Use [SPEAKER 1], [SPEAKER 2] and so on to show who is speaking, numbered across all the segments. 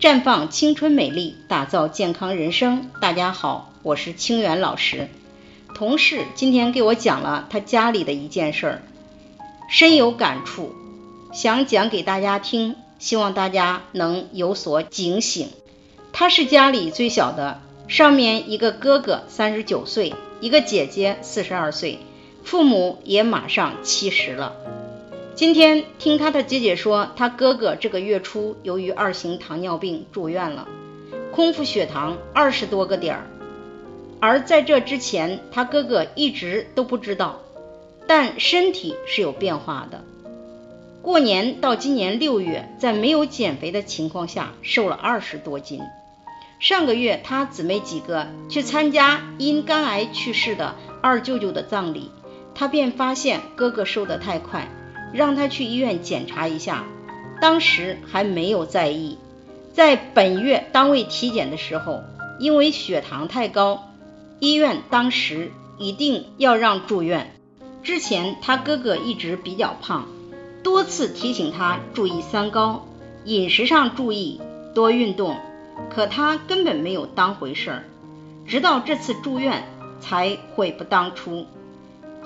[SPEAKER 1] 绽放青春美丽，打造健康人生。大家好，我是清源老师。同事今天给我讲了他家里的一件事儿，深有感触，想讲给大家听，希望大家能有所警醒。他是家里最小的，上面一个哥哥三十九岁，一个姐姐四十二岁，父母也马上七十了。今天听他的姐姐说，他哥哥这个月初由于二型糖尿病住院了，空腹血糖二十多个点儿。而在这之前，他哥哥一直都不知道，但身体是有变化的。过年到今年六月，在没有减肥的情况下，瘦了二十多斤。上个月，他姊妹几个去参加因肝癌去世的二舅舅的葬礼，他便发现哥哥瘦得太快。让他去医院检查一下，当时还没有在意。在本月单位体检的时候，因为血糖太高，医院当时一定要让住院。之前他哥哥一直比较胖，多次提醒他注意三高，饮食上注意，多运动，可他根本没有当回事儿。直到这次住院才悔不当初。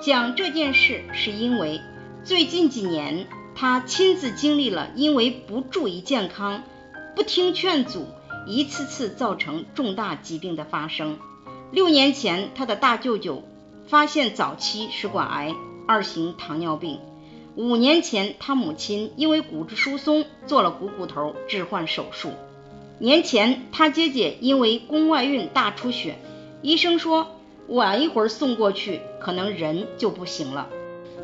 [SPEAKER 1] 讲这件事是因为。最近几年，他亲自经历了因为不注意健康、不听劝阻，一次次造成重大疾病的发生。六年前，他的大舅舅发现早期食管癌、二型糖尿病；五年前，他母亲因为骨质疏松做了股骨头置换手术；年前，他姐姐因为宫外孕大出血，医生说晚一会儿送过去，可能人就不行了。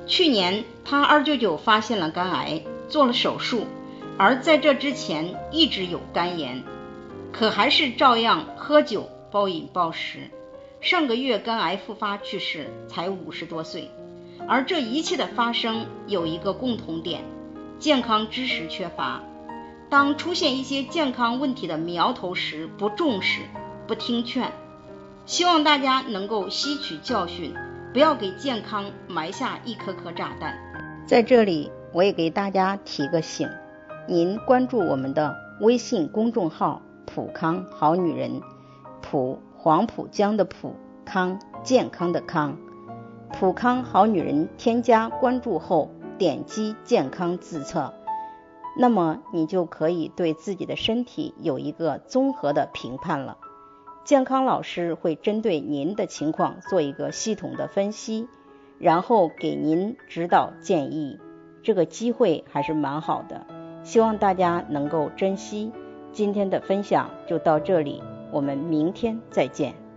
[SPEAKER 1] 去年，他二舅舅发现了肝癌，做了手术，而在这之前一直有肝炎，可还是照样喝酒、暴饮暴食。上个月肝癌复发去世，才五十多岁。而这一切的发生有一个共同点：健康知识缺乏。当出现一些健康问题的苗头时，不重视、不听劝。希望大家能够吸取教训。不要给健康埋下一颗颗炸弹。在这里，我也给大家提个醒：您关注我们的微信公众号“普康好女人”，普黄浦江的普康健康的康，普康好女人。添加关注后，点击健康自测，那么你就可以对自己的身体有一个综合的评判了。健康老师会针对您的情况做一个系统的分析，然后给您指导建议。这个机会还是蛮好的，希望大家能够珍惜。今天的分享就到这里，我们明天再见。